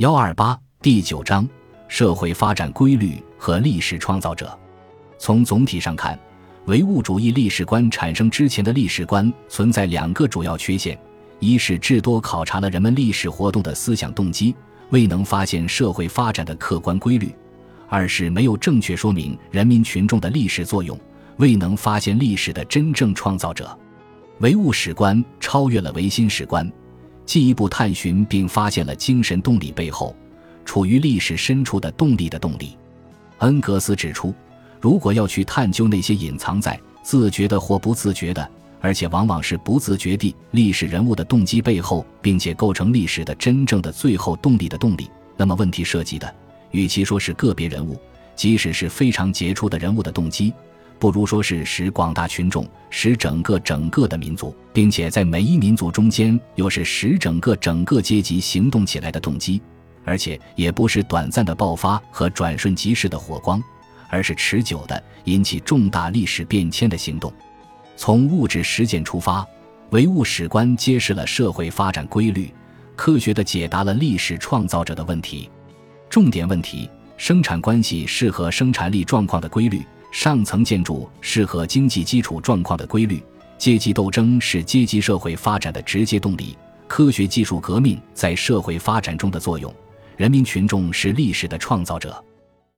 幺二八第九章社会发展规律和历史创造者。从总体上看，唯物主义历史观产生之前的历史观存在两个主要缺陷：一是至多考察了人们历史活动的思想动机，未能发现社会发展的客观规律；二是没有正确说明人民群众的历史作用，未能发现历史的真正创造者。唯物史观超越了唯心史观。进一步探寻并发现了精神动力背后处于历史深处的动力的动力。恩格斯指出，如果要去探究那些隐藏在自觉的或不自觉的，而且往往是不自觉地历史人物的动机背后，并且构成历史的真正的最后动力的动力，那么问题涉及的，与其说是个别人物，即使是非常杰出的人物的动机。不如说是使广大群众，使整个整个的民族，并且在每一民族中间，又是使整个整个阶级行动起来的动机，而且也不是短暂的爆发和转瞬即逝的火光，而是持久的引起重大历史变迁的行动。从物质实践出发，唯物史观揭示了社会发展规律，科学的解答了历史创造者的问题。重点问题：生产关系适合生产力状况的规律。上层建筑适合经济基础状况的规律，阶级斗争是阶级社会发展的直接动力，科学技术革命在社会发展中的作用，人民群众是历史的创造者。